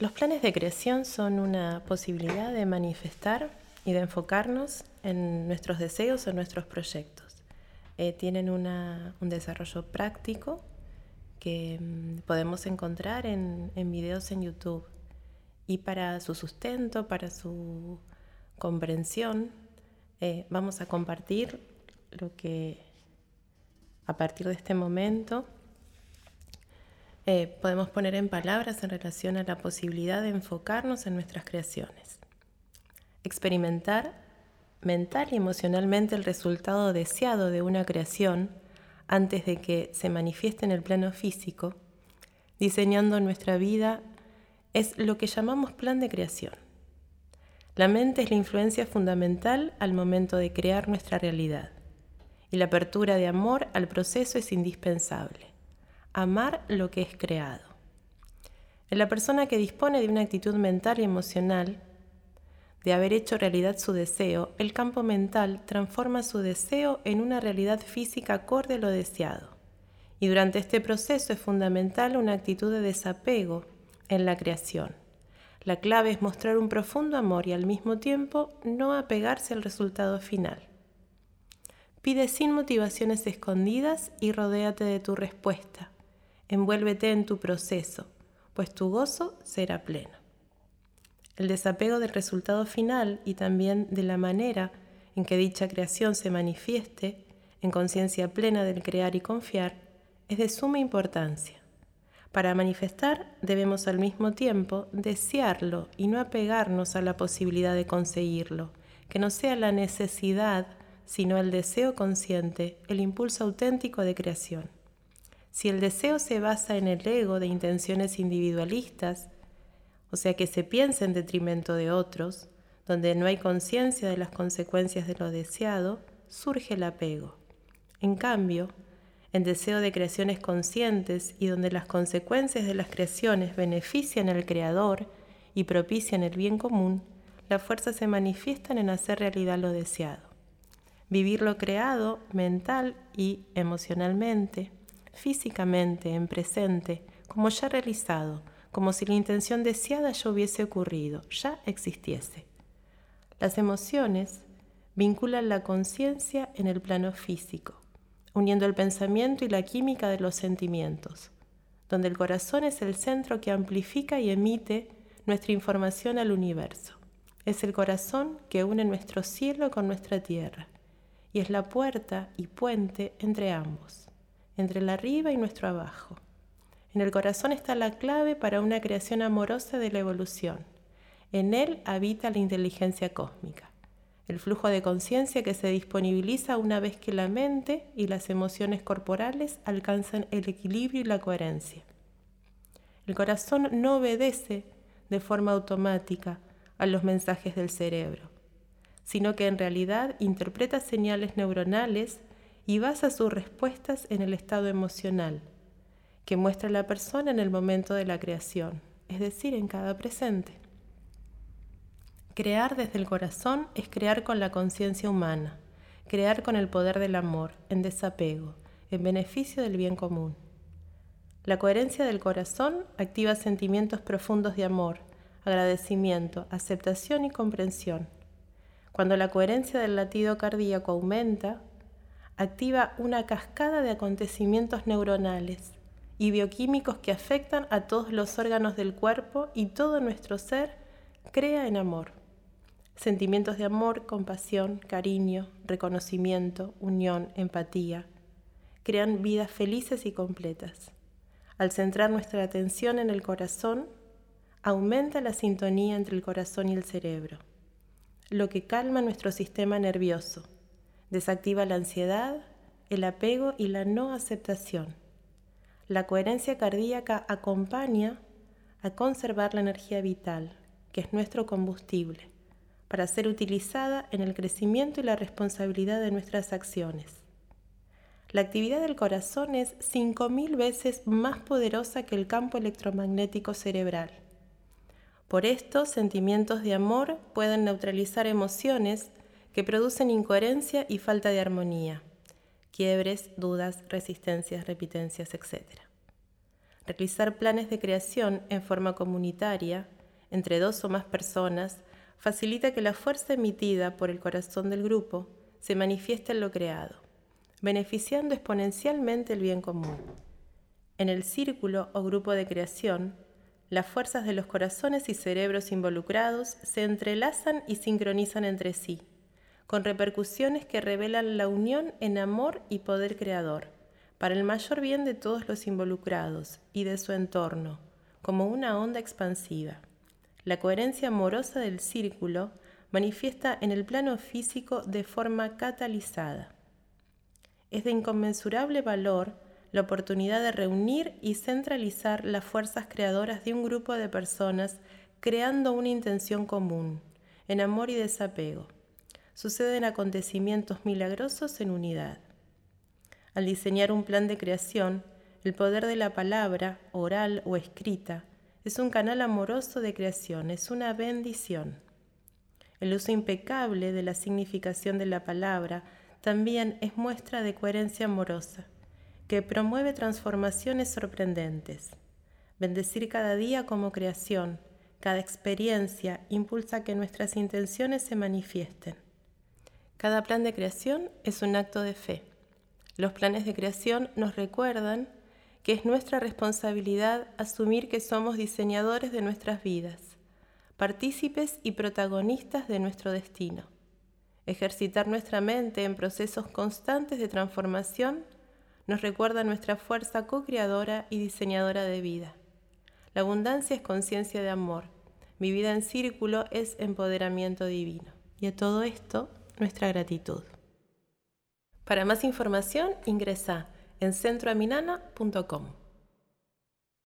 Los planes de creación son una posibilidad de manifestar y de enfocarnos en nuestros deseos o nuestros proyectos. Eh, tienen un desarrollo práctico que mm, podemos encontrar en, videos en YouTube. Y para su sustento, para su comprensión, eh, vamos a compartir lo que a partir de este momento eh, podemos poner en palabras en relación a la posibilidad de enfocarnos en nuestras creaciones. Experimentar mental y emocionalmente el resultado deseado de una creación antes de que se manifieste en el plano físico, diseñando nuestra vida, es lo que llamamos plan de creación. La mente es la influencia fundamental al momento de crear nuestra realidad y la apertura de amor al proceso es indispensable. Amar lo que es creado. En la persona que dispone de una actitud mental y emocional, de haber hecho realidad su deseo, el campo mental transforma su deseo en una realidad física acorde a lo deseado. Y durante este proceso es fundamental una actitud de desapego en la creación. La clave es mostrar un profundo amor y al mismo tiempo no apegarse al resultado final. Pide sin motivaciones escondidas y rodéate de tu respuesta. Envuélvete en tu proceso, pues tu gozo será pleno el desapego del resultado final y también de la manera en que dicha creación se manifieste en conciencia plena del crear y confiar es de suma importancia. Para manifestar debemos al mismo tiempo desearlo y no apegarnos a la posibilidad de conseguirlo, que no sea la necesidad, sino el deseo consciente, el impulso auténtico de creación. Si el deseo se basa en el ego de intenciones individualistas, o sea que se piensa en detrimento de otros, donde no hay conciencia de las consecuencias de lo deseado, surge el apego. En cambio, en deseo de creaciones conscientes y donde las consecuencias de las creaciones benefician al creador y propician el bien común, las fuerzas se manifiestan en hacer realidad lo deseado. Vivir lo creado mental y emocionalmente, físicamente, en presente, como ya realizado, como si la intención deseada ya hubiese ocurrido, ya existiese. Las emociones vinculan la conciencia en el plano físico, uniendo el pensamiento y la química de los sentimientos, donde el corazón es el centro que amplifica y emite nuestra información al universo. Es el corazón que une nuestro cielo con nuestra tierra y es la puerta y puente entre ambos, entre el arriba y nuestro abajo. En el corazón está la clave para una creación amorosa de la evolución. En él habita la inteligencia cósmica, el flujo de conciencia que se disponibiliza una vez que la mente y las emociones corporales alcanzan el equilibrio y la coherencia. El corazón no obedece de forma automática a los mensajes del cerebro, sino que en realidad interpreta señales neuronales y basa sus respuestas en el estado emocional que muestra la persona en el momento de la creación, es decir, en cada presente. Crear desde el corazón es crear con la conciencia humana, crear con el poder del amor, en desapego, en beneficio del bien común. La coherencia del corazón activa sentimientos profundos de amor, agradecimiento, aceptación y comprensión. Cuando la coherencia del latido cardíaco aumenta, activa una cascada de acontecimientos neuronales y bioquímicos que afectan a todos los órganos del cuerpo y todo nuestro ser crea en amor. Sentimientos de amor, compasión, cariño, reconocimiento, unión, empatía, crean vidas felices y completas. Al centrar nuestra atención en el corazón, aumenta la sintonía entre el corazón y el cerebro, lo que calma nuestro sistema nervioso, desactiva la ansiedad, el apego y la no aceptación la coherencia cardíaca acompaña a conservar la energía vital, que es nuestro combustible, para ser utilizada en el crecimiento y la responsabilidad de nuestras acciones. La actividad del corazón es 5.000 veces más poderosa que el campo electromagnético cerebral. Por esto, sentimientos de amor pueden neutralizar emociones que producen incoherencia y falta de armonía quiebres, dudas, resistencias, repitencias, etc. Realizar planes de creación en forma comunitaria, entre dos o más personas, facilita que la fuerza emitida por el corazón del grupo se manifieste en lo creado, beneficiando exponencialmente el bien común. En el círculo o grupo de creación, las fuerzas de los corazones y cerebros involucrados se entrelazan y sincronizan entre sí, con repercusiones que revelan la unión en amor y poder creador para el mayor bien de todos los involucrados y de su entorno, como una onda expansiva. La coherencia amorosa del círculo manifiesta en el plano físico de forma catalizada. Es de inconmensurable valor la oportunidad de reunir y centralizar las fuerzas creadoras de un grupo de personas creando una intención común, en amor y desapego. Suceden acontecimientos milagrosos en unidad. Al diseñar un plan de creación, el poder de la palabra, oral o escrita, es un canal amoroso de creación, es una bendición. El uso impecable de la significación de la palabra también es muestra de coherencia amorosa, que promueve transformaciones sorprendentes. Bendecir cada día como creación, cada experiencia impulsa que nuestras intenciones se manifiesten. Cada plan de creación es un acto de fe. Los planes de creación nos recuerdan que es nuestra responsabilidad asumir que somos diseñadores de nuestras vidas, partícipes y protagonistas de nuestro destino. Ejercitar nuestra mente en procesos constantes de transformación nos recuerda nuestra fuerza co-creadora y diseñadora de vida. La abundancia es conciencia de amor. Mi vida en círculo es empoderamiento divino. Y a todo esto, nuestra gratitud. Para más información ingresa en centroaminana.com.